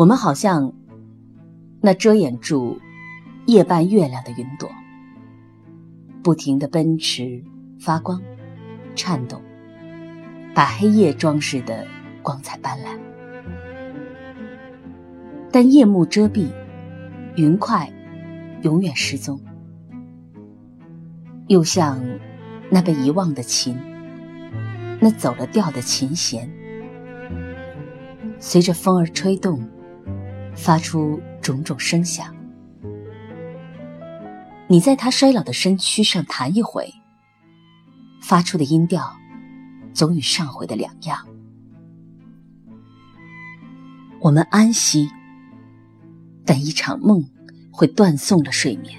我们好像那遮掩住夜半月亮的云朵，不停的奔驰、发光、颤动，把黑夜装饰的光彩斑斓。但夜幕遮蔽，云块永远失踪，又像那被遗忘的琴，那走了调的琴弦，随着风儿吹动，发出种种声响。你在他衰老的身躯上弹一回，发出的音调，总与上回的两样。我们安息。但一场梦会断送了睡眠。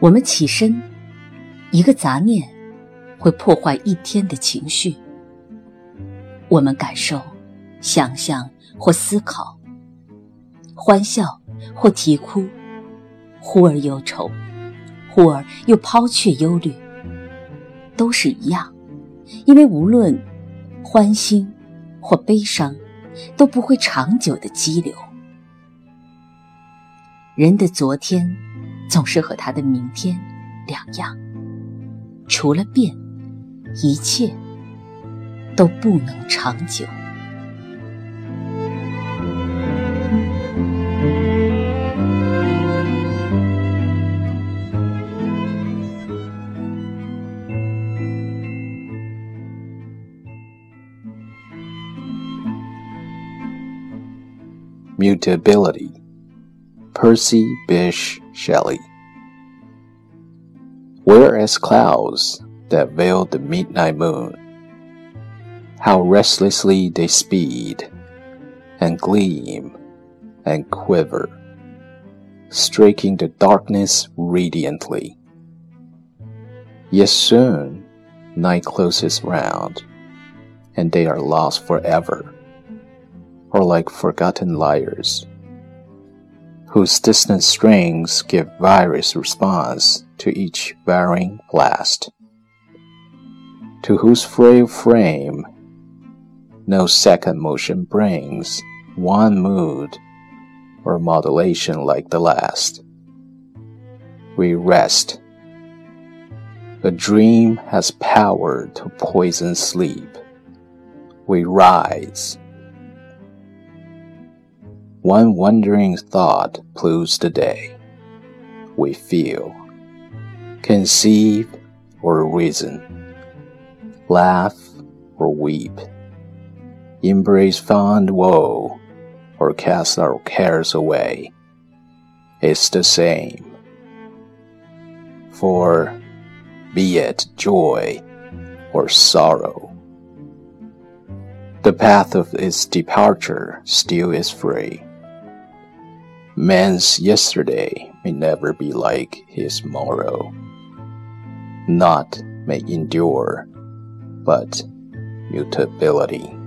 我们起身，一个杂念会破坏一天的情绪。我们感受、想象或思考，欢笑或啼哭，忽而忧愁，忽而又抛却忧虑，都是一样，因为无论欢欣或悲伤，都不会长久的激流。人的昨天，总是和他的明天两样。除了变，一切都不能长久。Mutability. Percy Bysshe Shelley. Whereas clouds that veil the midnight moon, how restlessly they speed, and gleam, and quiver, streaking the darkness radiantly. Yet soon night closes round, and they are lost forever, or like forgotten lyres whose distant strings give various response to each varying blast, to whose frail frame no second motion brings one mood or modulation like the last. We rest. A dream has power to poison sleep. We rise one wandering thought ploughs the day. We feel, conceive or reason, laugh or weep, embrace fond woe or cast our cares away. It's the same. For be it joy or sorrow, the path of its departure still is free. Man's yesterday may never be like his morrow. Not may endure, but mutability.